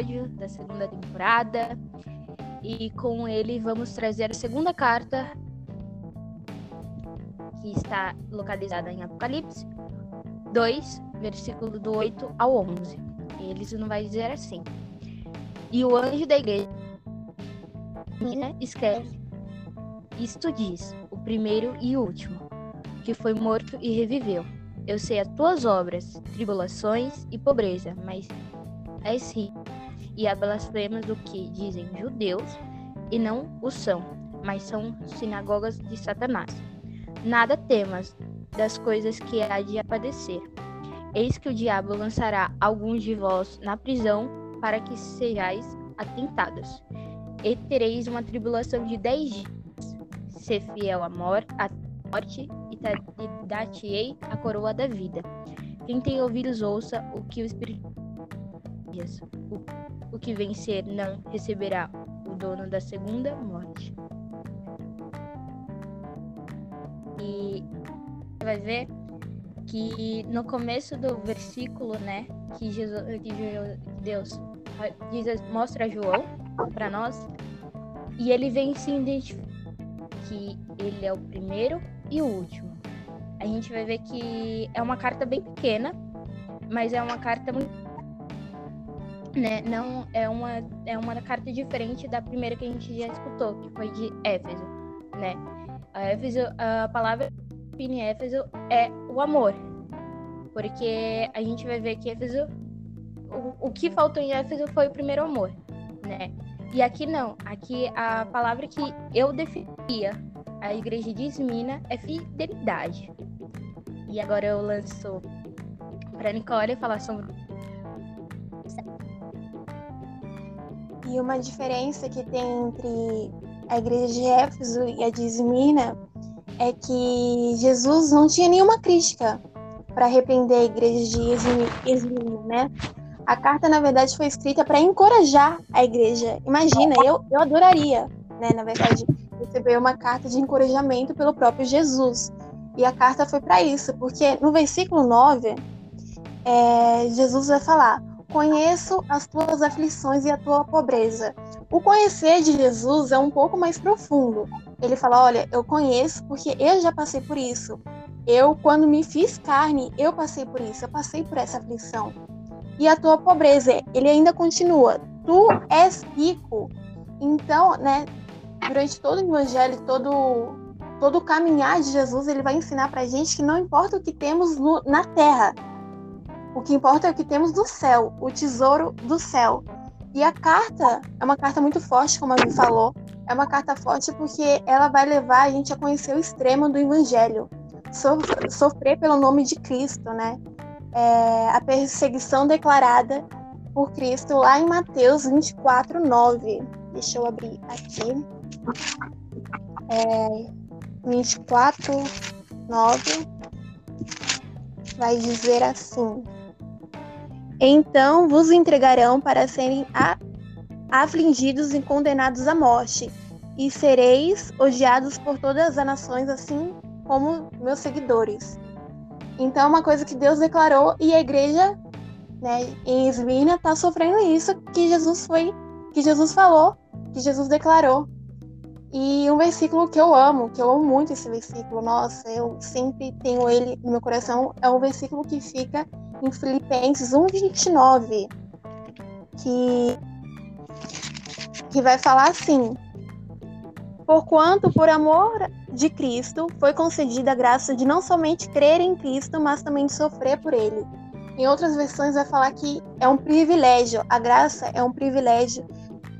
episódio da segunda temporada. E com ele vamos trazer a segunda carta, que está localizada em Apocalipse 2, versículo do 8 ao 11. Eles não vai dizer assim. E o anjo da igreja escreve: Isto diz, o primeiro e último, que foi morto e reviveu. Eu sei as tuas obras, tribulações e pobreza, mas és rico. E a blasfemas do que dizem judeus e não o são, mas são sinagogas de Satanás. Nada temas das coisas que há de padecer. Eis que o diabo lançará alguns de vós na prisão para que sejais atentados. E tereis uma tribulação de dez dias. Ser fiel à morte, e dar-te-ei a coroa da vida. Quem tem ouvidos, ouça o que o Espírito diz. O, que vencer não receberá o dono da segunda morte. E você vai ver que no começo do versículo, né, que, Jesus, que Deus diz, mostra João para nós, e ele vem se identificar que ele é o primeiro e o último. A gente vai ver que é uma carta bem pequena, mas é uma carta muito né, não é uma é uma carta diferente da primeira que a gente já escutou, que foi de Éfeso, né? A Éfeso, a palavra em Éfeso é o amor. Porque a gente vai ver que Éfeso o, o que faltou em Éfeso foi o primeiro amor, né? E aqui não, aqui a palavra que eu definia a igreja de Esmina é fidelidade. E agora eu lanço para Nicole falar sobre. E uma diferença que tem entre a igreja de Éfeso e a de Esmina é que Jesus não tinha nenhuma crítica para arrepender a igreja de Esmina, né? A carta, na verdade, foi escrita para encorajar a igreja. Imagina, eu, eu adoraria, né, na verdade, receber uma carta de encorajamento pelo próprio Jesus. E a carta foi para isso, porque no versículo 9, é, Jesus vai falar: Conheço as tuas aflições e a tua pobreza. O conhecer de Jesus é um pouco mais profundo. Ele fala: Olha, eu conheço porque eu já passei por isso. Eu, quando me fiz carne, eu passei por isso, eu passei por essa aflição. E a tua pobreza, ele ainda continua: Tu és rico. Então, né, durante todo o evangelho, todo todo o caminhar de Jesus, ele vai ensinar para a gente que não importa o que temos no, na terra, o que importa é o que temos no céu, o tesouro do céu. E a carta é uma carta muito forte, como a mim falou. É uma carta forte porque ela vai levar a gente a conhecer o extremo do evangelho, sofrer pelo nome de Cristo, né? É a perseguição declarada por Cristo lá em Mateus 24, 9. Deixa eu abrir aqui é, 24, 9, vai dizer assim: Então vos entregarão para serem afligidos e condenados à morte, e sereis odiados por todas as nações, assim como meus seguidores. Então, é uma coisa que Deus declarou e a igreja, né, em Esmirna está sofrendo isso que Jesus foi, que Jesus falou, que Jesus declarou. E um versículo que eu amo, que eu amo muito esse versículo, nossa, eu sempre tenho ele no meu coração, é um versículo que fica em Filipenses 1:29, que que vai falar assim: Porquanto por amor de Cristo foi concedida a graça de não somente crer em Cristo, mas também de sofrer por ele. Em outras versões vai falar que é um privilégio, a graça é um privilégio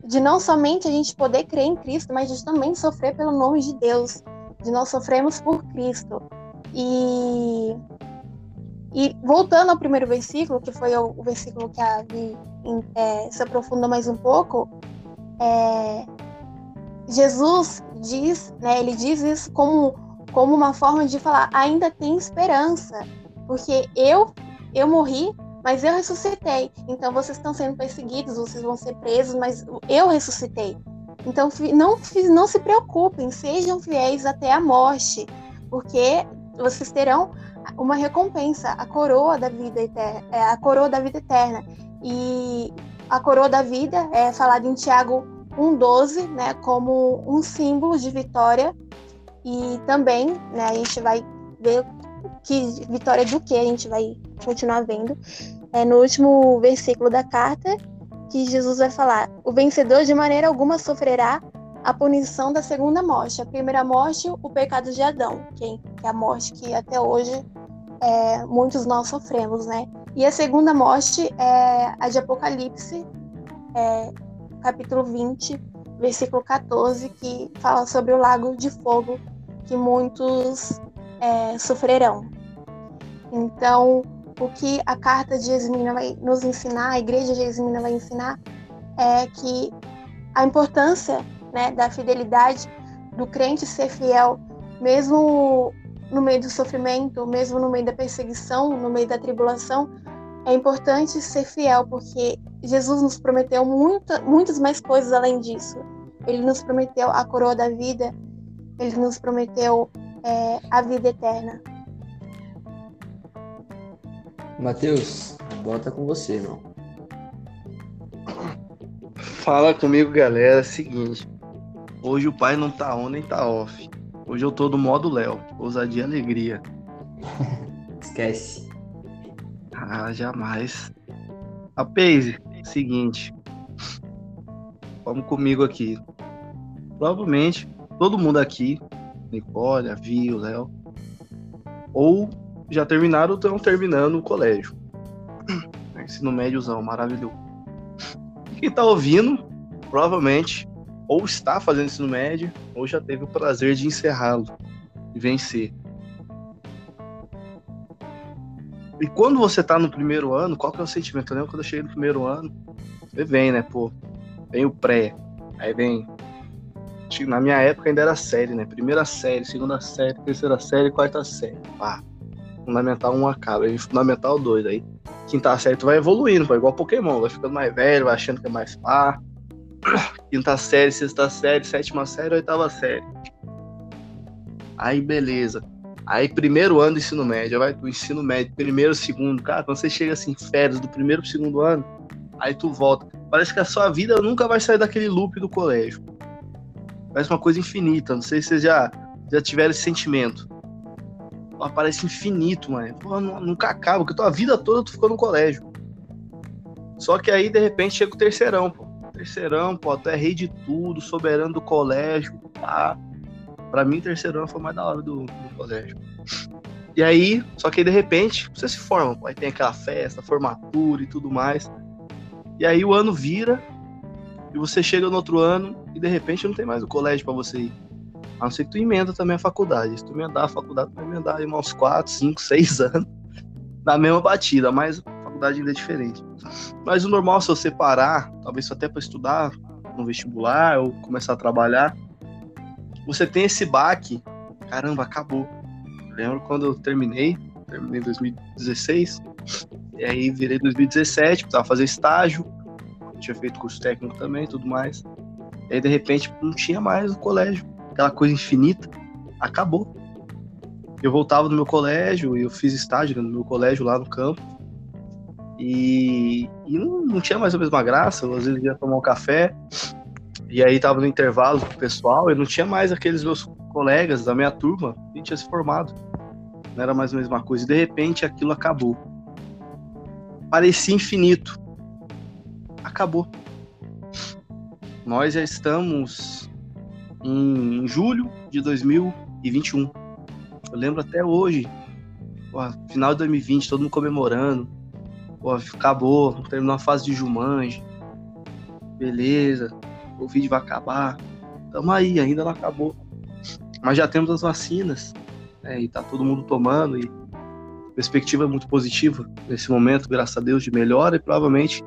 de não somente a gente poder crer em Cristo, mas de também sofrer pelo nome de Deus, de nós sofremos por Cristo. E, e voltando ao primeiro versículo, que foi o, o versículo que a Vi é, se aprofunda mais um pouco, é, Jesus diz, né, ele diz isso como, como uma forma de falar, ainda tem esperança, porque eu eu morri, mas eu ressuscitei. Então vocês estão sendo perseguidos, vocês vão ser presos, mas eu ressuscitei. Então não, não se preocupem, sejam fiéis até a morte, porque vocês terão uma recompensa, a coroa da vida eterna, é, a coroa da vida eterna. E, a coroa da vida é falada em Tiago 1,12, né, como um símbolo de vitória. E também, né, a gente vai ver que vitória do que a gente vai continuar vendo. É no último versículo da carta que Jesus vai falar: o vencedor de maneira alguma sofrerá a punição da segunda morte. A primeira morte, o pecado de Adão, que é a morte que até hoje é, muitos nós sofremos, né? E a segunda morte é a de Apocalipse, é, capítulo 20, versículo 14, que fala sobre o lago de fogo que muitos é, sofrerão. Então, o que a carta de Esmina vai nos ensinar, a igreja de Esmina vai ensinar, é que a importância né, da fidelidade do crente ser fiel, mesmo no meio do sofrimento, mesmo no meio da perseguição, no meio da tribulação, é importante ser fiel, porque Jesus nos prometeu muita, muitas mais coisas além disso. Ele nos prometeu a coroa da vida, ele nos prometeu é, a vida eterna. Matheus, bota com você, irmão. Fala comigo, galera. É seguinte. Hoje o pai não tá on nem tá off. Hoje eu tô do modo Léo. Ousadia e alegria. Esquece. Ah, jamais. A Paze, seguinte. Vamos comigo aqui. Provavelmente todo mundo aqui, Nicole, a Vi, o Léo, ou já terminaram ou estão terminando o colégio. Ensino médiozão, maravilhoso. Quem tá ouvindo, provavelmente, ou está fazendo ensino médio, ou já teve o prazer de encerrá-lo e vencer. E quando você tá no primeiro ano, qual que é o sentimento? Eu lembro quando eu cheguei no primeiro ano, você vem, né, pô, vem o pré, aí vem na minha época ainda era série, né? Primeira série, segunda série, terceira série, quarta série. Pá. Fundamental 1 acaba, aí Fundamental 2, aí quinta série tu vai evoluindo, pô, igual Pokémon, vai ficando mais velho, vai achando que é mais pá. Quinta série, sexta série, sétima série, oitava série. Aí beleza. Aí primeiro ano do ensino médio, vai do ensino médio, primeiro, segundo, cara, quando você chega assim, férias do primeiro pro segundo ano, aí tu volta. Parece que a sua vida nunca vai sair daquele loop do colégio. Parece uma coisa infinita, não sei se vocês já, já tiveram esse sentimento parece infinito, mano. Porra, nunca acaba, porque tua vida toda tu ficou no colégio. Só que aí, de repente, chega o terceirão, pô. Terceirão, pô, tu é rei de tudo, soberano do colégio, pá. Pra mim, terceirão foi mais da hora do, do colégio. E aí, só que aí, de repente, você se forma, pô. Aí tem aquela festa, formatura e tudo mais. E aí o ano vira, e você chega no outro ano, e de repente não tem mais o colégio para você ir. A não ser que tu emenda também a faculdade. Se tu emendar a faculdade, tu vai emendar aí uns 4, 5, 6 anos na mesma batida, mas faculdade ainda é diferente. Mas o normal, se você separar, talvez até para estudar no vestibular ou começar a trabalhar, você tem esse baque, caramba, acabou. Eu lembro quando eu terminei, terminei em 2016, e aí virei 2017, precisava fazer estágio, tinha feito curso técnico também, tudo mais. E aí, de repente, não tinha mais o colégio aquela coisa infinita, acabou. Eu voltava do meu colégio, eu fiz estágio no meu colégio lá no campo, e, e não, não, tinha mais a mesma graça, às vezes ia tomar um café, e aí tava no intervalo com o pessoal, e não tinha mais aqueles meus colegas da minha turma, gente tinha se formado. Não era mais a mesma coisa, e de repente aquilo acabou. Parecia infinito. Acabou. Nós já estamos em julho de 2021. Eu lembro até hoje, final de 2020, todo mundo comemorando. Pô, acabou, terminou a fase de Jumanji. Beleza, o vídeo vai acabar. Tamo aí, ainda não acabou. Mas já temos as vacinas, né, e tá todo mundo tomando, e a perspectiva é muito positiva nesse momento, graças a Deus, de melhora, e provavelmente,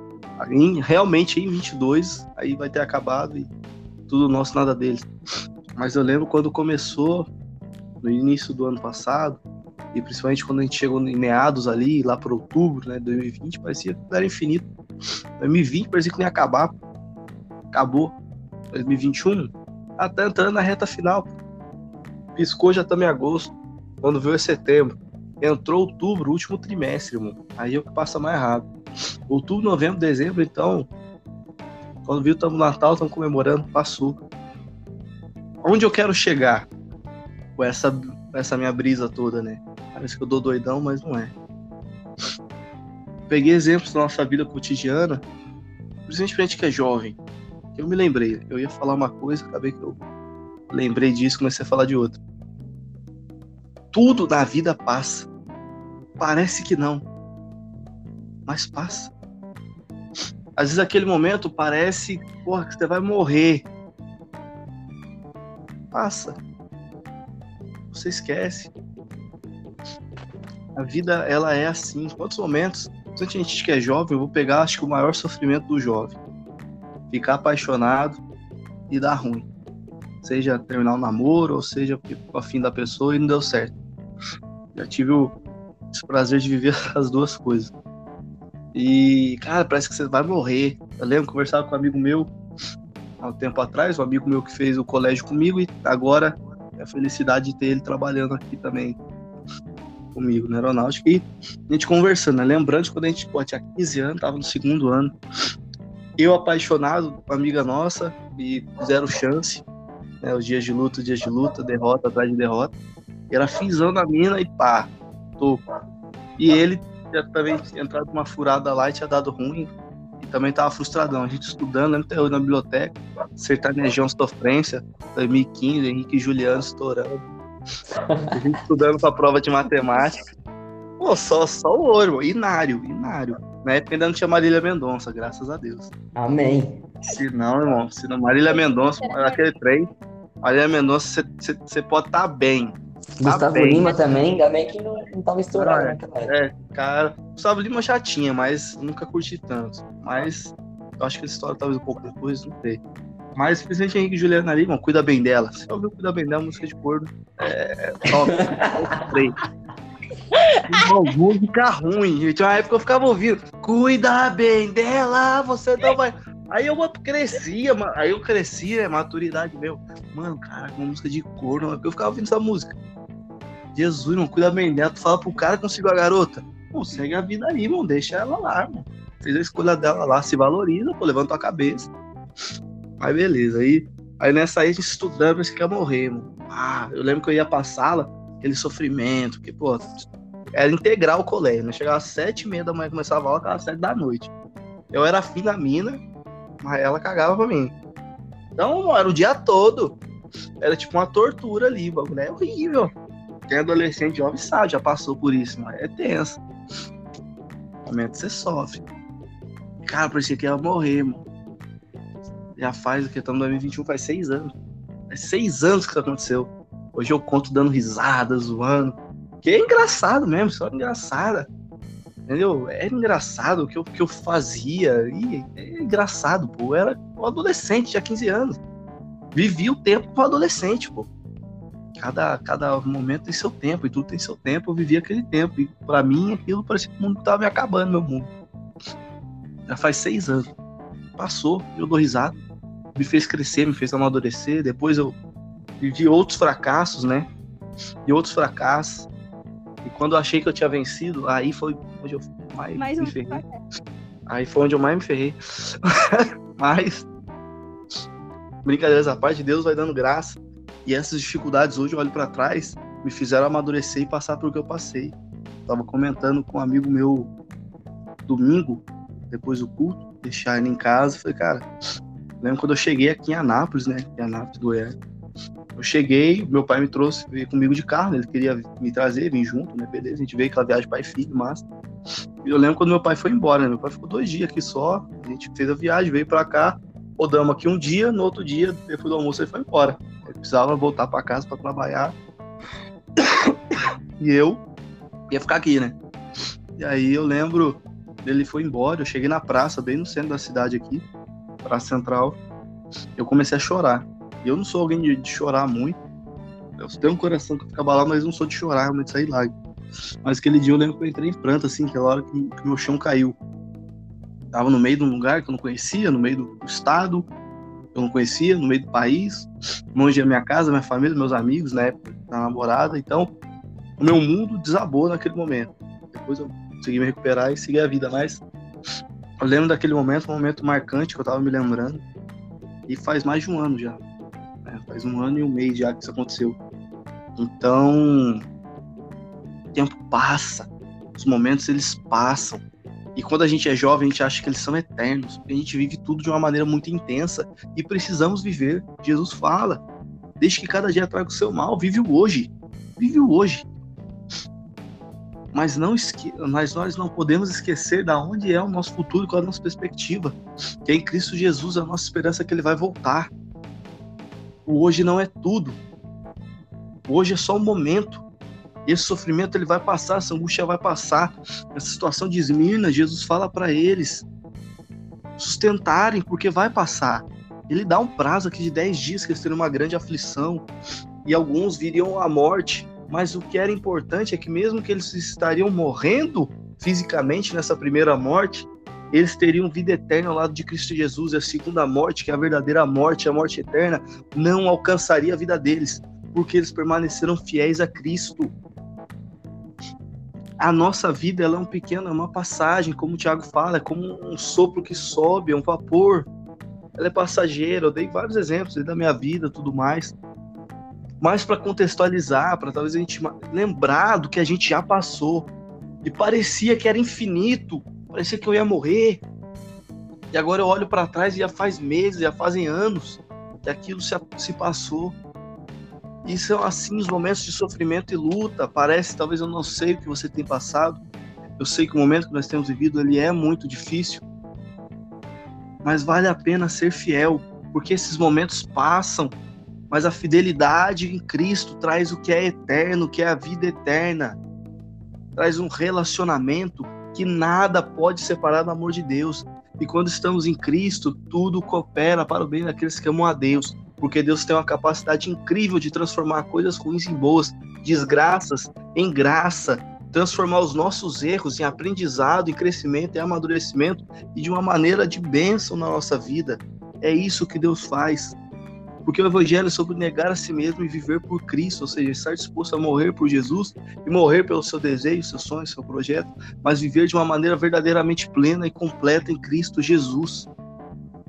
em, realmente em 22, aí vai ter acabado e tudo nosso, nada deles. Mas eu lembro quando começou, no início do ano passado, e principalmente quando a gente chegou em meados ali, lá para outubro, né, 2020, parecia que era infinito. 2020 parecia que não ia acabar. Acabou. 2021, ah, tá entrando na reta final. Piscou já também agosto. Quando veio é setembro. Entrou outubro, último trimestre, mano. Aí é o que passa mais rápido. Outubro, novembro, dezembro, então, Quando viu, estamos no Natal, estamos comemorando, passou. Onde eu quero chegar com essa, essa minha brisa toda, né? Parece que eu dou doidão, mas não é. Peguei exemplos da nossa vida cotidiana, principalmente pra gente que é jovem. Eu me lembrei, eu ia falar uma coisa, acabei que eu lembrei disso, comecei a falar de outra. Tudo na vida passa. Parece que não, mas passa. Às vezes aquele momento parece, porra, que você vai morrer. Passa. Você esquece. A vida, ela é assim. Quantos momentos? Se a gente que é jovem, eu vou pegar, acho que o maior sofrimento do jovem. Ficar apaixonado e dar ruim. Seja terminar o um namoro, ou seja ficou afim da pessoa e não deu certo. Já tive o prazer de viver as duas coisas. E, cara, parece que você vai morrer. Eu lembro, conversava com um amigo meu há um tempo atrás, um amigo meu que fez o colégio comigo, e agora é a felicidade de ter ele trabalhando aqui também comigo na aeronáutica. E a gente conversando, né? Lembrando que quando a gente pô, tinha 15 anos, tava no segundo ano, eu apaixonado, amiga nossa, e zero chance, né? Os dias de luta, dias de luta, derrota atrás de derrota. E era finzão na mina e pá, tô. E ele tinha também entrado numa furada lá e tinha dado ruim. E também tava frustradão. A gente estudando, até hoje na biblioteca, sertanejão sofrência, 2015, Henrique e Juliano estourando. A gente estudando pra prova de matemática. Pô, só, só o ouro, inário, inário. Na época ainda não tinha Marília Mendonça, graças a Deus. Amém. Se não, irmão, se não Marília Mendonça, aquele trem, Marília Mendonça, você pode estar tá bem. Tá Gustavo bem. Lima também, ainda bem que não, não tava estourado é, naquela época. É, cara, Gustavo Lima já tinha, mas nunca curti tanto. Mas eu acho que essa história talvez um pouco depois, não sei. Mas o presidente Henrique Juliana ali, mano, cuida bem dela. Você ouviu Cuida Bem dela, música de corno? É. Top. Irmão, música ruim. Tinha uma época eu ficava ouvindo. Cuida bem dela, você não vai. Aí eu crescia, aí eu crescia, é maturidade meu. Mano, cara, uma música de corno, eu ficava ouvindo essa música. Jesus, não cuida bem dela. Tu fala pro cara conseguiu a garota. Pô, segue a vida aí, mano. Deixa ela lá, mano. Fez a escolha dela lá, se valoriza, pô, levanta a cabeça. Aí beleza. Aí, aí nessa aí a gente estudando, pensei que ia morrer, mano. Ah, eu lembro que eu ia pra sala, aquele sofrimento, porque, pô, era integral o colégio, né? Chegava às sete e meia da manhã, começava a aula, às sete da noite. Eu era afim da mina, mas ela cagava pra mim. Então, era o dia todo. Era tipo uma tortura ali, bagulho é horrível. É adolescente jovem sabe, já passou por isso, mas é tenso. No momento você sofre. Cara, parecia que ia morrer, mano. Já faz que? Estamos em 2021, faz seis anos. Faz seis anos que isso aconteceu. Hoje eu conto dando risada, zoando. Que é engraçado mesmo, só engraçada. Entendeu? É engraçado o que eu, que eu fazia. E é engraçado, pô. Eu era um adolescente, tinha 15 anos. Vivi o tempo com adolescente, pô cada, cada momento tem seu tempo, e tudo tem seu tempo, eu vivi aquele tempo. E para mim aquilo parecia que o mundo tava me acabando, meu mundo. Já faz seis anos. Passou, eu dou risada. Me fez crescer, me fez amadurecer. Depois eu vivi outros fracassos, né? E outros fracassos. E quando eu achei que eu tinha vencido, aí foi onde eu mais, mais me um ferrei. Aí foi onde eu mais me ferrei. Mas, brincadeiras à parte, Deus vai dando graça. E essas dificuldades hoje eu olho para trás, me fizeram amadurecer e passar por que eu passei. Tava comentando com um amigo meu domingo, depois do culto, deixar ele em casa, falei, cara, lembro quando eu cheguei aqui em Anápolis, né, em Anápolis, Goiás. Eu cheguei, meu pai me trouxe, veio comigo de carro, né? ele queria me trazer, vir junto, né, beleza, a gente veio aquela viagem pai e filho, massa. E eu lembro quando meu pai foi embora, né, meu pai ficou dois dias aqui só, a gente fez a viagem, veio para cá, rodamos aqui um dia, no outro dia, depois do almoço, ele foi embora. Ele precisava voltar para casa para trabalhar. E eu ia ficar aqui, né? E aí eu lembro, ele foi embora, eu cheguei na praça, bem no centro da cidade aqui, praça central. Eu comecei a chorar. E eu não sou alguém de, de chorar muito. Eu tenho um coração que fica abalado, mas não sou de chorar, realmente sair lá. Mas aquele dia eu lembro que eu entrei em pranto, assim, aquela hora que, que meu chão caiu. Tava no meio de um lugar que eu não conhecia, no meio do estado, eu não conhecia, no meio do país, longe da minha casa, minha família, meus amigos, na época da namorada. Então, o meu mundo desabou naquele momento. Depois eu consegui me recuperar e seguir a vida, mas Eu lembro daquele momento, um momento marcante que eu tava me lembrando. E faz mais de um ano já. Né? Faz um ano e um mês já que isso aconteceu. Então, o tempo passa. Os momentos eles passam. E quando a gente é jovem, a gente acha que eles são eternos. A gente vive tudo de uma maneira muito intensa e precisamos viver. Jesus fala: deixe que cada dia traga o seu mal. Vive o hoje. Vive o hoje. Mas, não esque... Mas nós não podemos esquecer da onde é o nosso futuro, qual é a nossa perspectiva. Que é em Cristo Jesus a nossa esperança é que Ele vai voltar. O hoje não é tudo. O hoje é só um momento. Esse sofrimento ele vai passar, essa angústia vai passar. Essa situação de Esmirna, Jesus fala para eles sustentarem, porque vai passar. Ele dá um prazo aqui de 10 dias que eles teriam uma grande aflição e alguns viriam à morte. Mas o que era importante é que mesmo que eles estariam morrendo fisicamente nessa primeira morte, eles teriam vida eterna ao lado de Cristo Jesus. E a segunda morte, que é a verdadeira morte, a morte eterna, não alcançaria a vida deles, porque eles permaneceram fiéis a Cristo a nossa vida ela é um pequeno, é uma passagem, como o Tiago fala, é como um sopro que sobe, é um vapor. Ela é passageira. Eu dei vários exemplos da minha vida, tudo mais. Mas para contextualizar, para talvez a gente lembrar do que a gente já passou. E parecia que era infinito, parecia que eu ia morrer. E agora eu olho para trás e já faz meses, já fazem anos que aquilo se, se passou. E são assim os momentos de sofrimento e luta. Parece, talvez eu não sei o que você tem passado. Eu sei que o momento que nós temos vivido ele é muito difícil. Mas vale a pena ser fiel, porque esses momentos passam. Mas a fidelidade em Cristo traz o que é eterno, que é a vida eterna. Traz um relacionamento que nada pode separar do amor de Deus. E quando estamos em Cristo, tudo coopera para o bem daqueles que amam a Deus porque Deus tem uma capacidade incrível de transformar coisas ruins em boas, desgraças em graça, transformar os nossos erros em aprendizado, em crescimento, em amadurecimento e de uma maneira de bênção na nossa vida. É isso que Deus faz. Porque o Evangelho é sobre negar a si mesmo e viver por Cristo, ou seja, estar disposto a morrer por Jesus e morrer pelo seu desejo, seu sonho, seu projeto, mas viver de uma maneira verdadeiramente plena e completa em Cristo Jesus.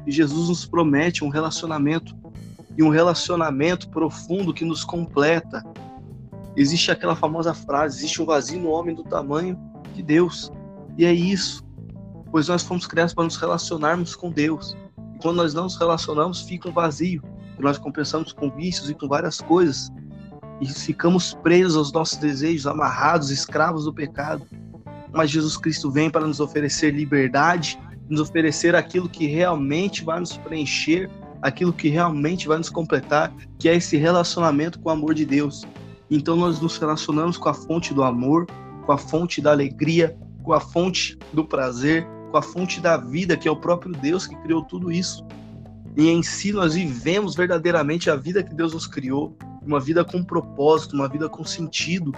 E Jesus nos promete um relacionamento e um relacionamento profundo que nos completa. Existe aquela famosa frase: existe um vazio no homem do tamanho de Deus. E é isso, pois nós fomos criados para nos relacionarmos com Deus. E quando nós não nos relacionamos, fica um vazio. Nós compensamos com vícios e com várias coisas. E ficamos presos aos nossos desejos, amarrados, escravos do pecado. Mas Jesus Cristo vem para nos oferecer liberdade, nos oferecer aquilo que realmente vai nos preencher aquilo que realmente vai nos completar, que é esse relacionamento com o amor de Deus. Então nós nos relacionamos com a fonte do amor, com a fonte da alegria, com a fonte do prazer, com a fonte da vida, que é o próprio Deus que criou tudo isso. E em si nós vivemos verdadeiramente a vida que Deus nos criou, uma vida com propósito, uma vida com sentido.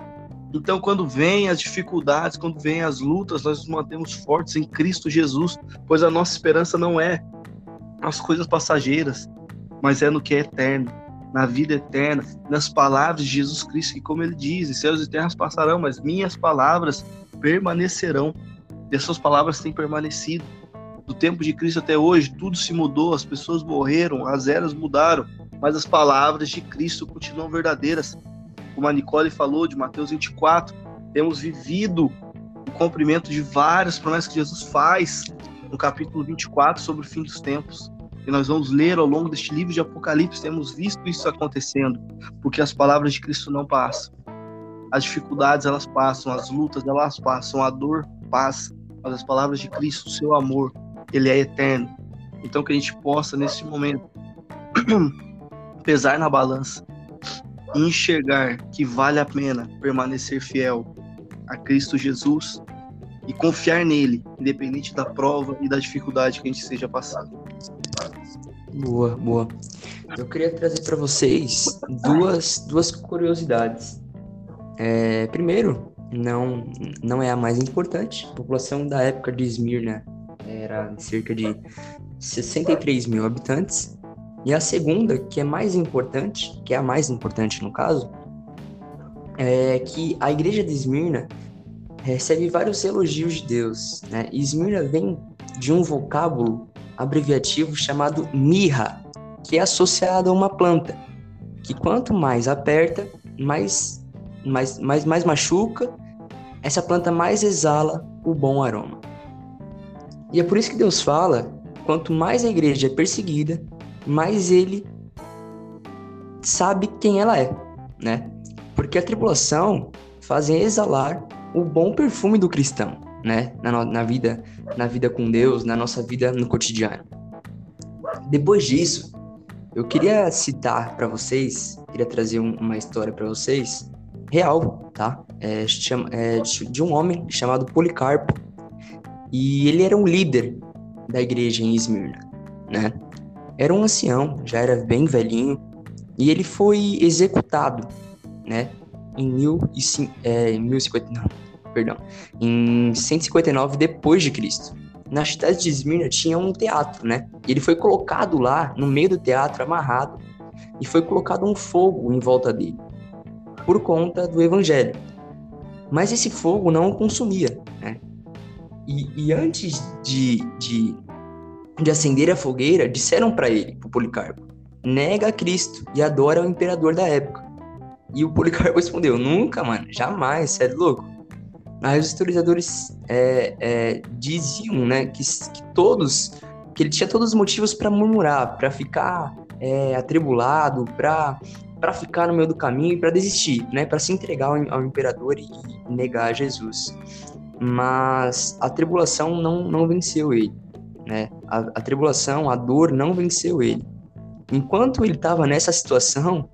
Então, quando vêm as dificuldades, quando vêm as lutas, nós nos mantemos fortes em Cristo Jesus, pois a nossa esperança não é as coisas passageiras, mas é no que é eterno, na vida eterna, nas palavras de Jesus Cristo, que como ele diz, céus e terras passarão, mas minhas palavras permanecerão. E essas palavras têm permanecido. Do tempo de Cristo até hoje, tudo se mudou, as pessoas morreram, as eras mudaram, mas as palavras de Cristo continuam verdadeiras. Como a Nicole falou de Mateus 24, temos vivido o cumprimento de várias promessas que Jesus faz no capítulo 24 sobre o fim dos tempos. E nós vamos ler ao longo deste livro de Apocalipse, temos visto isso acontecendo, porque as palavras de Cristo não passam. As dificuldades elas passam, as lutas elas passam, a dor passa, mas as palavras de Cristo, o seu amor, ele é eterno. Então que a gente possa nesse momento pesar na balança e enxergar que vale a pena permanecer fiel a Cristo Jesus e confiar nele, independente da prova e da dificuldade que a gente esteja passando. Boa, boa. Eu queria trazer para vocês duas, duas curiosidades. É, primeiro, não, não é a mais importante. A população da época de Esmirna cerca de 63 mil habitantes. E a segunda, que é mais importante, que é a mais importante no caso, é que a igreja de Esmirna recebe vários elogios de Deus. Né? E Esmirna vem de um vocábulo abreviativo chamado mirra, que é associado a uma planta, que quanto mais aperta, mais, mais, mais, mais machuca, essa planta mais exala o bom aroma. E é por isso que Deus fala: quanto mais a igreja é perseguida, mais ele sabe quem ela é, né? Porque a tribulação fazem exalar o bom perfume do cristão, né? Na, na vida, na vida com Deus, na nossa vida no cotidiano. Depois disso, eu queria citar para vocês, queria trazer um, uma história para vocês, real, tá? É, chama, é, de um homem chamado Policarpo. E ele era um líder da igreja em Esmirna, né? Era um ancião, já era bem velhinho, e ele foi executado, né? Em, mil e, é, 1050, não, perdão, em 159 depois de Cristo. Na cidade de Esmirna tinha um teatro, né? E ele foi colocado lá, no meio do teatro, amarrado, e foi colocado um fogo em volta dele, por conta do evangelho. Mas esse fogo não o consumia, né? E, e antes de, de, de acender a fogueira, disseram para ele, para Policarpo, nega a Cristo e adora o imperador da época. E o Policarpo respondeu: Nunca, mano, jamais, você é louco. Aí os historiadores é, é, diziam, né, que, que, todos, que ele tinha todos os motivos para murmurar, para ficar é, atribulado, para para ficar no meio do caminho e para desistir, né, para se entregar ao, ao, imperador e negar Jesus. Mas a tribulação não, não venceu ele, né? A, a tribulação, a dor não venceu ele. Enquanto ele estava nessa situação,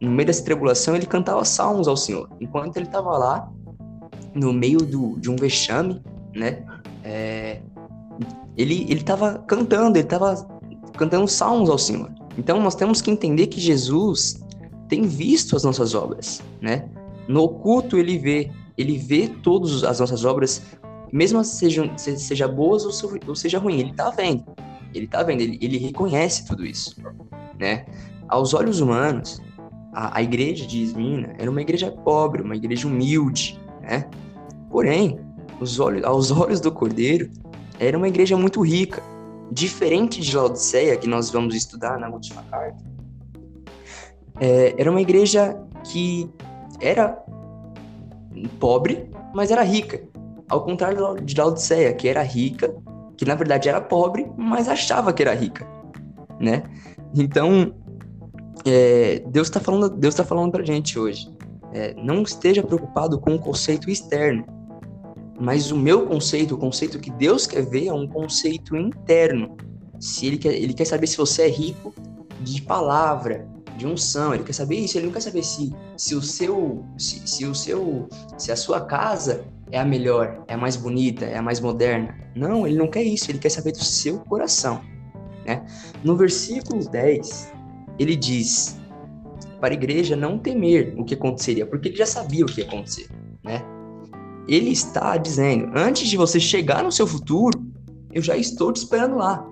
no meio dessa tribulação, ele cantava salmos ao Senhor. Enquanto ele estava lá, no meio do, de um vexame, né? É, ele ele estava cantando, ele estava cantando salmos ao Senhor. Então nós temos que entender que Jesus tem visto as nossas obras, né? No oculto ele vê, ele vê todas as nossas obras, mesmo sejam seja boas ou seja ruim, ele está vendo. Ele tá vendo, ele, ele reconhece tudo isso, né? Aos olhos humanos, a, a igreja de Esmina era uma igreja pobre, uma igreja humilde, né? Porém, os olhos, aos olhos do Cordeiro, era uma igreja muito rica. Diferente de Laodiceia, que nós vamos estudar na última carta, é, era uma igreja que era pobre, mas era rica. Ao contrário de Laodiceia, que era rica, que na verdade era pobre, mas achava que era rica, né? Então, é, Deus está falando, Deus está falando para gente hoje. É, não esteja preocupado com o conceito externo, mas o meu conceito, o conceito que Deus quer ver é um conceito interno. Se ele quer, ele quer saber se você é rico de palavra, de unção, ele quer saber isso, ele não quer saber se, se o seu, se, se o seu, se a sua casa é a melhor, é a mais bonita, é a mais moderna. Não, ele não quer isso, ele quer saber do seu coração. Né? No versículo 10, ele diz para a igreja não temer o que aconteceria, porque ele já sabia o que ia acontecer. Né? Ele está dizendo, antes de você chegar no seu futuro, eu já estou te esperando lá.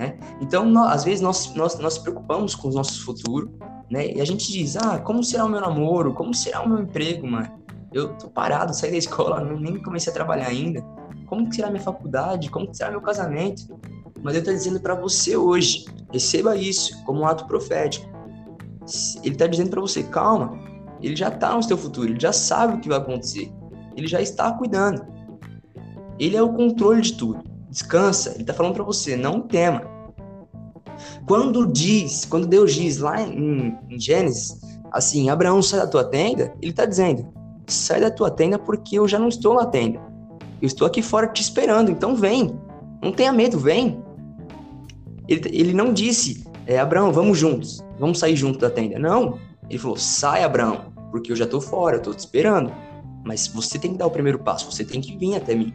Né? Então, nós, às vezes, nós, nós, nós nos preocupamos com o nosso futuro, né? E a gente diz, ah, como será o meu namoro? Como será o meu emprego, mano? eu tô parado, saí da escola, nem comecei a trabalhar ainda. Como que será minha faculdade? Como que será meu casamento? Mas eu tô dizendo para você hoje, receba isso como um ato profético. Ele tá dizendo para você, calma, ele já tá no seu futuro, ele já sabe o que vai acontecer. Ele já está cuidando. Ele é o controle de tudo. Descansa, ele tá falando para você, não tema. Quando diz, quando Deus diz lá em, em Gênesis, assim, Abraão sai da tua tenda, ele tá dizendo, sai da tua tenda porque eu já não estou na tenda. Eu estou aqui fora te esperando, então vem. Não tenha medo, vem. Ele, ele não disse, é, Abraão, vamos juntos, vamos sair junto da tenda. Não. Ele falou, sai, Abraão, porque eu já estou fora, eu estou te esperando. Mas você tem que dar o primeiro passo, você tem que vir até mim.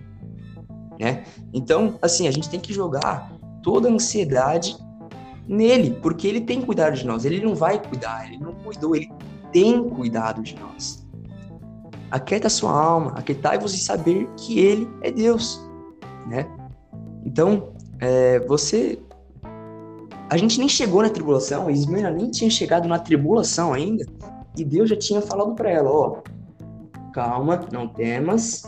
Né? Então, assim, a gente tem que jogar toda a ansiedade nele, porque ele tem cuidado de nós. Ele não vai cuidar, ele não cuidou, ele tem cuidado de nós. Aquieta sua alma, aquietai-vos e saber que Ele é Deus, né? Então, é, você... A gente nem chegou na tribulação, Ismena nem tinha chegado na tribulação ainda, e Deus já tinha falado para ela, ó, calma, não temas,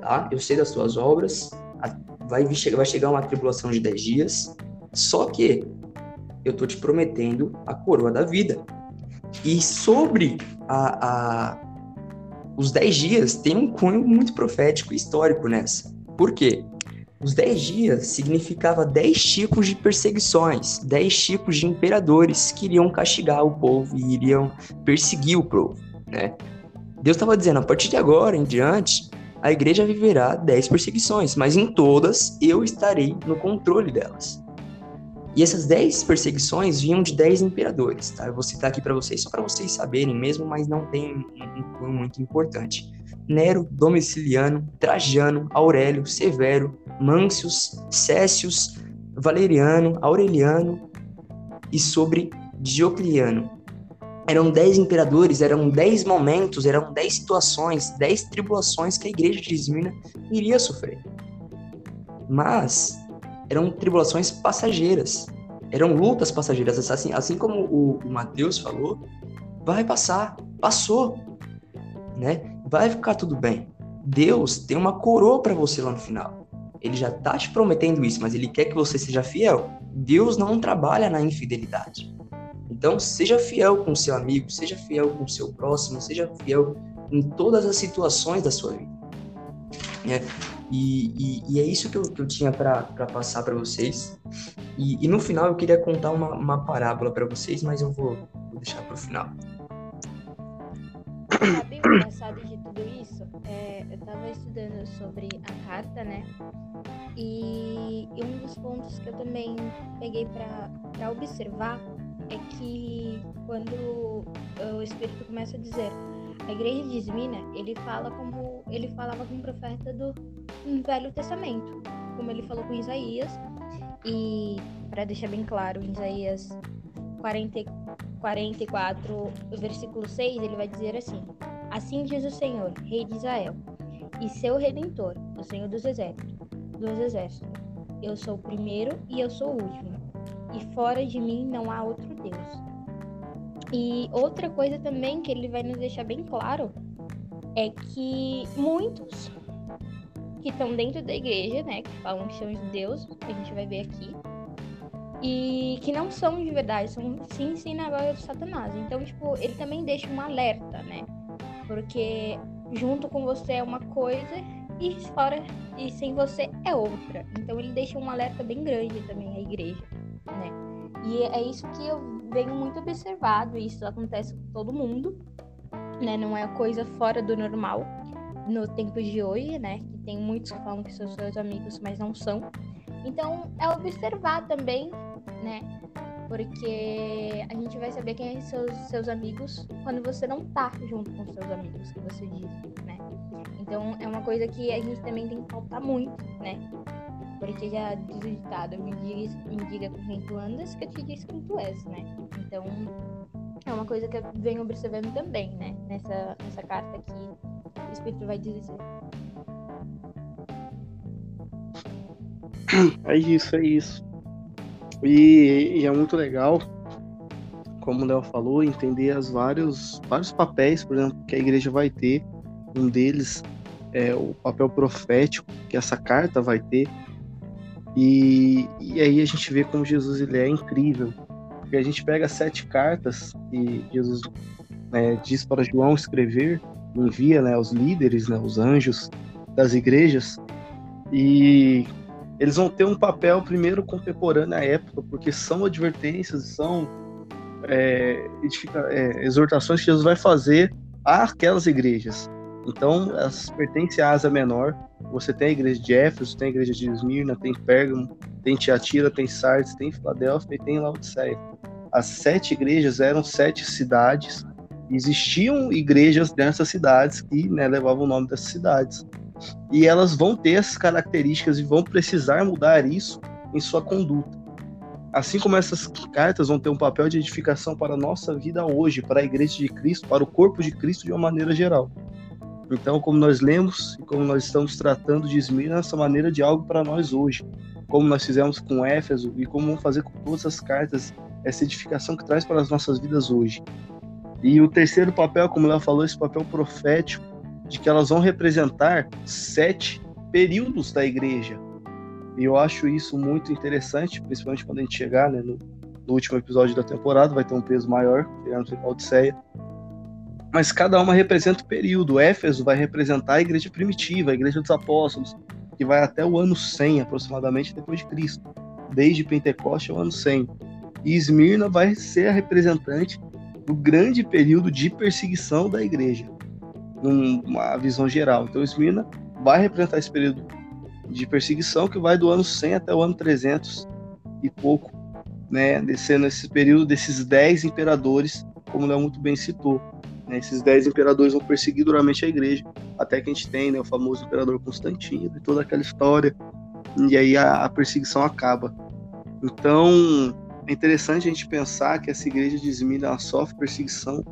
tá? Eu sei das suas obras, vai, vai chegar uma tribulação de 10 dias, só que eu tô te prometendo a coroa da vida. E sobre a, a, os 10 dias, tem um cunho muito profético e histórico nessa. Por quê? Os 10 dias significava 10 tipos de perseguições, 10 tipos de imperadores que iriam castigar o povo e iriam perseguir o povo, né? Deus estava dizendo, a partir de agora em diante, a igreja viverá 10 perseguições, mas em todas eu estarei no controle delas. E essas 10 perseguições vinham de 10 imperadores, tá? Eu vou citar aqui para vocês, só para vocês saberem mesmo, mas não tem um, um muito importante. Nero, Domiciliano, Trajano, Aurélio, Severo, Mâncius, Cécius, Valeriano, Aureliano e sobre Diocliano. Eram dez imperadores, eram dez momentos, eram dez situações, dez tribulações que a igreja de Esmirna iria sofrer. Mas eram tribulações passageiras, eram lutas passageiras, assim, assim como o, o Mateus falou, vai passar, passou, né? Vai ficar tudo bem. Deus tem uma coroa para você lá no final. Ele já tá te prometendo isso, mas ele quer que você seja fiel. Deus não trabalha na infidelidade. Então, seja fiel com seu amigo, seja fiel com seu próximo, seja fiel em todas as situações da sua vida. É, e, e, e, é isso que eu, que eu tinha para passar para vocês. E, e, no final eu queria contar uma, uma parábola para vocês, mas eu vou, vou deixar para o final. Sabe o engraçado de tudo isso? É, eu estava estudando sobre a carta, né? E, um dos pontos que eu também peguei para observar é que quando o Espírito começa a dizer a igreja de Esmina, ele fala como ele falava com o profeta do Velho Testamento, como ele falou com Isaías. E para deixar bem claro, em Isaías 40, 44, versículo 6, ele vai dizer assim: Assim diz o Senhor, Rei de Israel, e seu redentor, o Senhor dos exércitos, dos exércitos. Eu sou o primeiro e eu sou o último e fora de mim não há outro Deus. E outra coisa também que ele vai nos deixar bem claro é que muitos que estão dentro da igreja, né, que falam que são judeus, que a gente vai ver aqui, e que não são de verdade, são sim sinagoga de Satanás. Então, tipo, ele também deixa um alerta, né? Porque junto com você é uma coisa e fora e sem você é outra. Então ele deixa um alerta bem grande também à igreja né? E é isso que eu venho muito observado, e isso acontece com todo mundo, né? Não é coisa fora do normal no tempo de hoje, né? Que tem muitos que falam que são seus amigos, mas não são. Então, é observar também, né? Porque a gente vai saber quem são seus, seus amigos quando você não tá junto com seus amigos, que você diz, né? Então, é uma coisa que a gente também tem que faltar muito, né? Porque já diz o ditado, me diga, me diga com quem tu andas, que eu te digo quem tu és, né? Então, é uma coisa que eu venho observando também, né? Nessa, nessa carta que o Espírito vai dizer. É isso, é isso. E, e é muito legal, como o Léo falou, entender as vários, vários papéis, por exemplo, que a igreja vai ter. Um deles é o papel profético que essa carta vai ter, e, e aí a gente vê como Jesus ele é incrível. Porque a gente pega sete cartas que Jesus né, diz para João escrever, envia né, aos líderes, né, os anjos das igrejas, e eles vão ter um papel primeiro contemporâneo à época, porque são advertências, são é, é, exortações que Jesus vai fazer àquelas igrejas. Então, elas pertencem à asa menor. Você tem a igreja de Éfeso, tem a igreja de Esmirna, tem Pérgamo, tem Tiatira, tem Sardes, tem Filadélfia e tem Laodiceia. As sete igrejas eram sete cidades. Existiam igrejas nessas cidades que né, levavam o nome dessas cidades. E elas vão ter essas características e vão precisar mudar isso em sua conduta. Assim como essas cartas vão ter um papel de edificação para a nossa vida hoje, para a igreja de Cristo, para o corpo de Cristo de uma maneira geral. Então, como nós lemos e como nós estamos tratando de Esmirna, essa maneira de algo para nós hoje, como nós fizemos com Éfeso e como vamos fazer com todas as cartas, essa edificação que traz para as nossas vidas hoje. E o terceiro papel, como ela falou, esse papel profético, de que elas vão representar sete períodos da igreja. E eu acho isso muito interessante, principalmente quando a gente chegar né, no, no último episódio da temporada, vai ter um peso maior, tirando a Odisseia. Mas cada uma representa o período. Éfeso vai representar a igreja primitiva, a igreja dos apóstolos, que vai até o ano 100 aproximadamente depois de Cristo. Desde Pentecoste ao ano 100. E Esmirna vai ser a representante do grande período de perseguição da igreja, numa visão geral. Então, Esmirna vai representar esse período de perseguição que vai do ano 100 até o ano 300 e pouco, né, descendo esse período desses 10 imperadores, como Léo muito bem citou. Né, esses 10 imperadores vão perseguir duramente a igreja, até que a gente tem né, o famoso imperador Constantino e toda aquela história, e aí a, a perseguição acaba. Então, é interessante a gente pensar que essa igreja de Esmirna sofre perseguição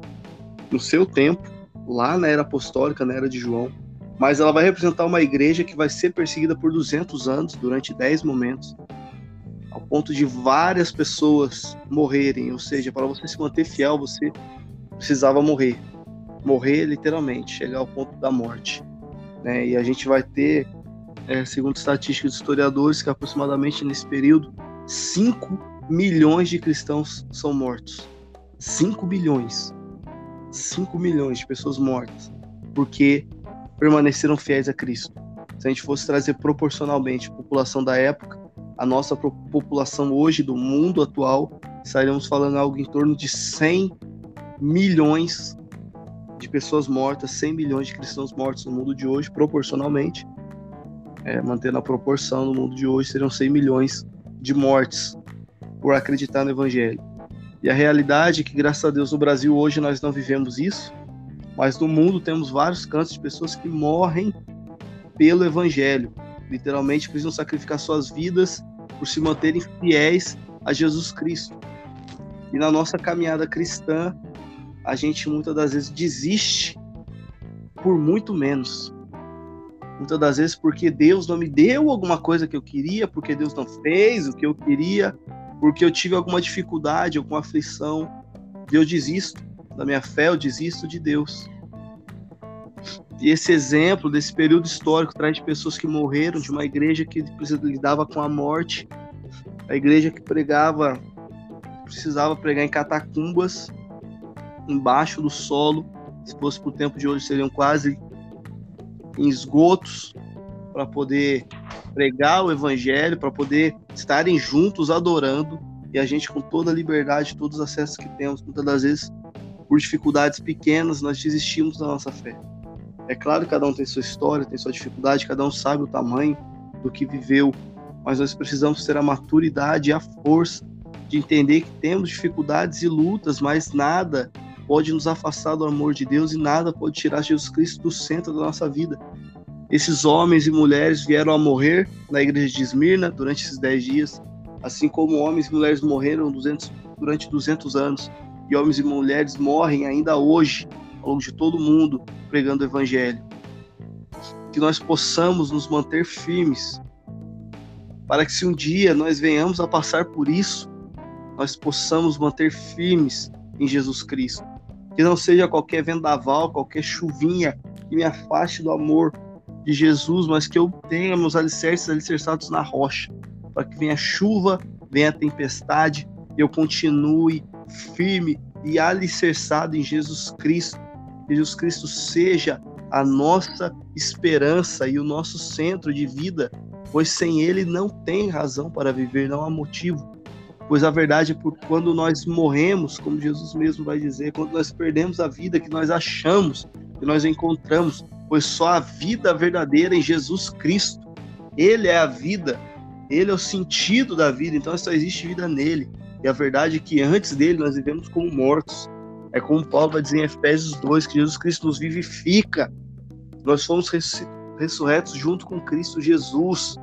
no seu tempo, lá na era apostólica, na era de João, mas ela vai representar uma igreja que vai ser perseguida por 200 anos, durante 10 momentos, ao ponto de várias pessoas morrerem, ou seja, para você se manter fiel, você precisava morrer. Morrer literalmente, chegar ao ponto da morte. Né? E a gente vai ter, é, segundo estatísticas de historiadores, que aproximadamente nesse período, 5 milhões de cristãos são mortos. 5 bilhões. 5 milhões de pessoas mortas. Porque permaneceram fiéis a Cristo. Se a gente fosse trazer proporcionalmente a população da época, a nossa população hoje do mundo atual, estaríamos falando algo em torno de 100 milhões de pessoas mortas, 100 milhões de cristãos mortos no mundo de hoje, proporcionalmente. É, mantendo a proporção no mundo de hoje, seriam 100 milhões de mortes por acreditar no Evangelho. E a realidade é que, graças a Deus, no Brasil hoje nós não vivemos isso, mas no mundo temos vários cantos de pessoas que morrem pelo Evangelho. Literalmente precisam sacrificar suas vidas por se manterem fiéis a Jesus Cristo. E na nossa caminhada cristã, a gente muitas das vezes desiste por muito menos. Muitas das vezes porque Deus não me deu alguma coisa que eu queria, porque Deus não fez o que eu queria, porque eu tive alguma dificuldade, alguma aflição, eu desisto da minha fé, eu desisto de Deus. E esse exemplo desse período histórico traz de pessoas que morreram, de uma igreja que lidava com a morte, a igreja que pregava, precisava pregar em catacumbas, embaixo do solo, se fosse para o tempo de hoje seriam quase em esgotos, para poder pregar o evangelho, para poder estarem juntos adorando e a gente com toda a liberdade, todos os acessos que temos, muitas das vezes por dificuldades pequenas nós desistimos da nossa fé. É claro que cada um tem sua história, tem sua dificuldade, cada um sabe o tamanho do que viveu, mas nós precisamos ter a maturidade e a força de entender que temos dificuldades e lutas, mas nada pode nos afastar do amor de Deus e nada pode tirar Jesus Cristo do centro da nossa vida. Esses homens e mulheres vieram a morrer na igreja de Esmirna durante esses dez dias, assim como homens e mulheres morreram 200, durante 200 anos, e homens e mulheres morrem ainda hoje, ao longo de todo o mundo, pregando o evangelho. Que nós possamos nos manter firmes, para que se um dia nós venhamos a passar por isso, nós possamos manter firmes em Jesus Cristo. Que não seja qualquer vendaval, qualquer chuvinha que me afaste do amor de Jesus, mas que eu tenha meus alicerces alicerçados na rocha, para que venha chuva, venha tempestade, e eu continue firme e alicerçado em Jesus Cristo. Jesus Cristo seja a nossa esperança e o nosso centro de vida, pois sem Ele não tem razão para viver, não há motivo. Pois a verdade é que quando nós morremos, como Jesus mesmo vai dizer, quando nós perdemos a vida que nós achamos, que nós encontramos, pois só a vida verdadeira em Jesus Cristo. Ele é a vida, ele é o sentido da vida, então só existe vida nele. E a verdade é que antes dele nós vivemos como mortos. É como Paulo vai dizer em Efésios 2, que Jesus Cristo nos vivifica. Nós fomos ressurretos junto com Cristo Jesus,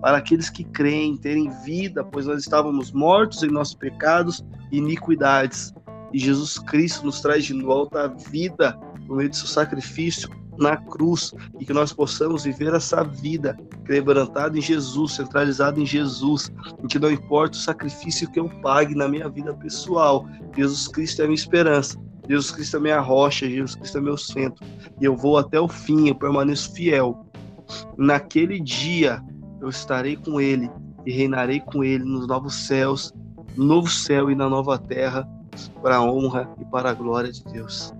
para aqueles que creem, terem vida, pois nós estávamos mortos em nossos pecados e iniquidades. E Jesus Cristo nos traz de volta a vida por meio do seu sacrifício na cruz e que nós possamos viver essa vida quebrantada em Jesus, centralizada em Jesus, em que não importa o sacrifício que eu pague na minha vida pessoal, Jesus Cristo é a minha esperança. Jesus Cristo é minha rocha, Jesus Cristo é meu centro. E eu vou até o fim, eu permaneço fiel. Naquele dia, eu estarei com ele e reinarei com ele nos novos céus, no novo céu e na nova terra, para a honra e para a glória de Deus.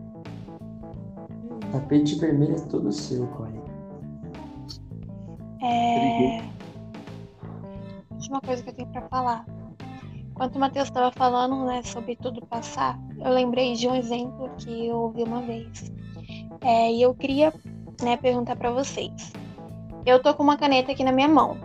Tapete vermelho é todo seu, Cole. É... Última coisa que eu tenho para falar. Enquanto o Matheus estava falando né, sobre tudo passar, eu lembrei de um exemplo que eu ouvi uma vez. É, e eu queria né, perguntar para vocês. Eu tô com uma caneta aqui na minha mão.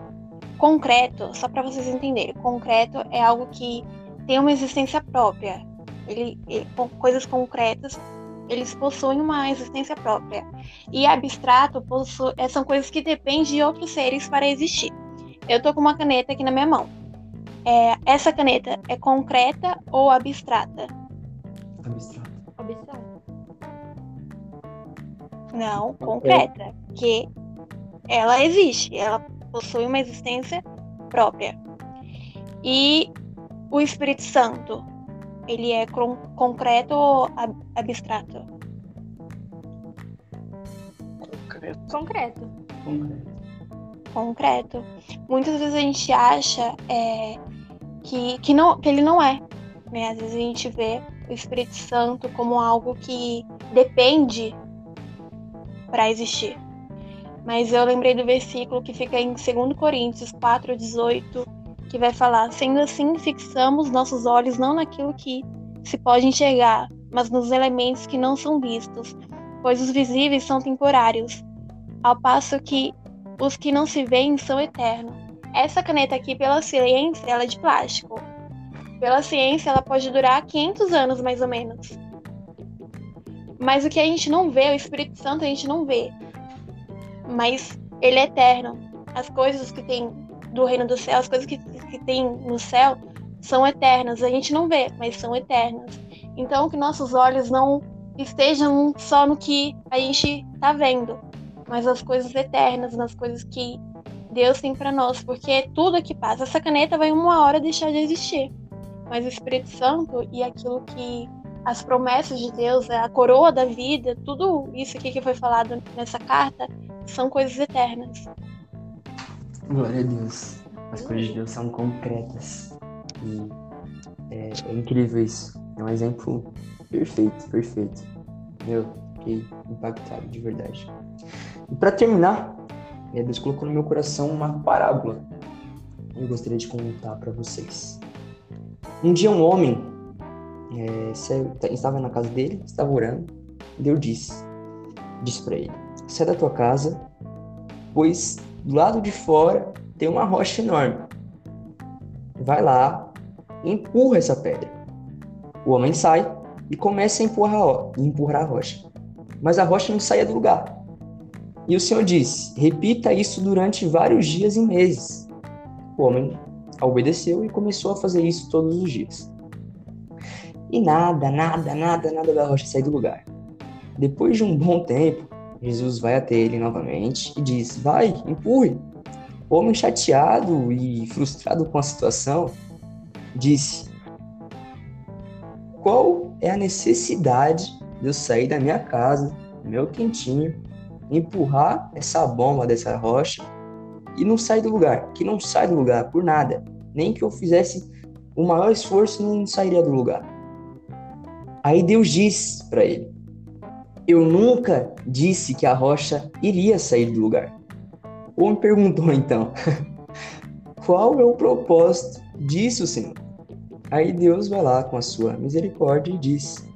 Concreto, só para vocês entenderem, concreto é algo que tem uma existência própria. Ele, ele, coisas concretas, eles possuem uma existência própria. E abstrato possui, é, são coisas que dependem de outros seres para existir. Eu tô com uma caneta aqui na minha mão. É, essa caneta é concreta ou abstrata? Abstrato. Abstrato. Não, concreta. Que ela existe, ela possui uma existência própria. E o Espírito Santo, ele é concreto ou ab abstrato? Concreto. Concreto. Concreto. Concreto. Muitas vezes a gente acha é, que, que, não, que ele não é. Né? Às vezes a gente vê o Espírito Santo como algo que depende para existir. Mas eu lembrei do versículo que fica em 2 Coríntios 4,18, que vai falar: Sendo assim, fixamos nossos olhos não naquilo que se pode enxergar, mas nos elementos que não são vistos, pois os visíveis são temporários, ao passo que os que não se veem são eternos. Essa caneta aqui, pela ciência, ela é de plástico. Pela ciência, ela pode durar 500 anos, mais ou menos. Mas o que a gente não vê, o Espírito Santo, a gente não vê. Mas ele é eterno. As coisas que tem do reino do céu, as coisas que, que tem no céu, são eternas. A gente não vê, mas são eternas. Então, que nossos olhos não estejam só no que a gente está vendo, mas as coisas eternas, nas coisas que Deus tem para nós, porque tudo que passa, essa caneta vai uma hora deixar de existir, mas o Espírito Santo e aquilo que as promessas de Deus, a coroa da vida, tudo isso aqui que foi falado nessa carta, são coisas eternas. Glória a Deus. As coisas de Deus são concretas. E é, é incrível isso. É um exemplo perfeito, perfeito. Meu, fiquei impactado de verdade. E para terminar, é, Deus colocou no meu coração uma parábola. Eu gostaria de contar para vocês. Um dia um homem é, estava na casa dele, estava orando, Deus disse, disse para ele, sai da tua casa, pois do lado de fora tem uma rocha enorme. Vai lá empurra essa pedra. O homem sai e começa a empurrar, empurrar a rocha. Mas a rocha não saía do lugar. E o Senhor disse: repita isso durante vários dias e meses. O homem obedeceu e começou a fazer isso todos os dias. E nada, nada, nada, nada da rocha sai do lugar. Depois de um bom tempo, Jesus vai até ele novamente e diz: Vai, empurre. O homem chateado e frustrado com a situação disse: Qual é a necessidade de eu sair da minha casa, meu quentinho, empurrar essa bomba dessa rocha e não sair do lugar? Que não sai do lugar por nada. Nem que eu fizesse o maior esforço, não sairia do lugar. Aí Deus diz para ele: Eu nunca disse que a rocha iria sair do lugar. Ou me perguntou então: Qual é o propósito disso, Senhor? Aí Deus vai lá com a sua misericórdia e diz: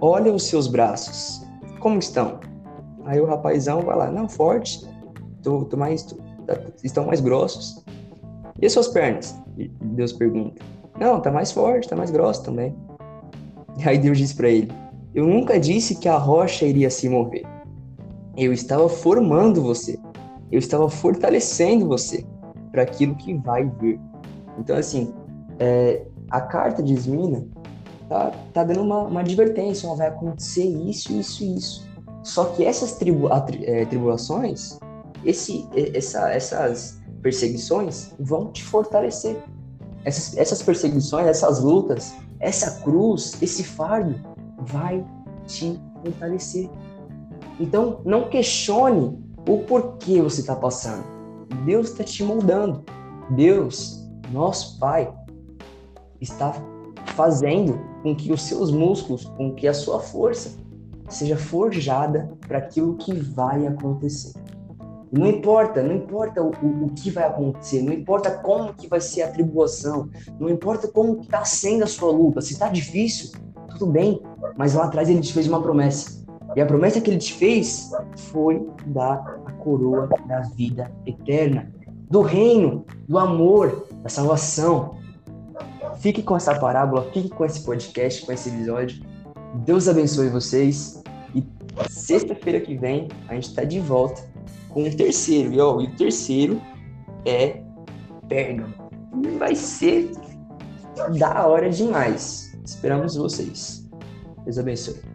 Olha os seus braços, como estão? Aí o rapazão vai lá: Não, forte, tô, tô mais, tô, tá, estão mais grossos. E as suas pernas? Deus pergunta. Não, tá mais forte, tá mais grossa também. E aí Deus disse para ele: Eu nunca disse que a rocha iria se mover. Eu estava formando você. Eu estava fortalecendo você para aquilo que vai vir. Então, assim, é, a carta de Esmina tá, tá dando uma, uma advertência: ó, vai acontecer isso, isso e isso. Só que essas tribu, é, tribulações, esse, essa, essas perseguições vão te fortalecer essas, essas perseguições, essas lutas, essa cruz, esse fardo vai te fortalecer. Então, não questione ou por que você está passando. Deus está te moldando. Deus, nosso Pai, está fazendo com que os seus músculos, com que a sua força seja forjada para aquilo que vai acontecer. Não importa, não importa o, o, o, que vai acontecer, não importa como que vai ser a tribulação, não importa como está sendo a sua luta. Se está difícil, tudo bem, mas lá atrás ele te fez uma promessa. E a promessa que ele te fez foi dar a coroa da vida eterna, do reino, do amor, da salvação. Fique com essa parábola, fique com esse podcast, com esse episódio. Deus abençoe vocês. E sexta-feira que vem a gente está de volta com o terceiro. E, ó, e o terceiro é Pérgamo. Vai ser da hora demais. Esperamos vocês. Deus abençoe.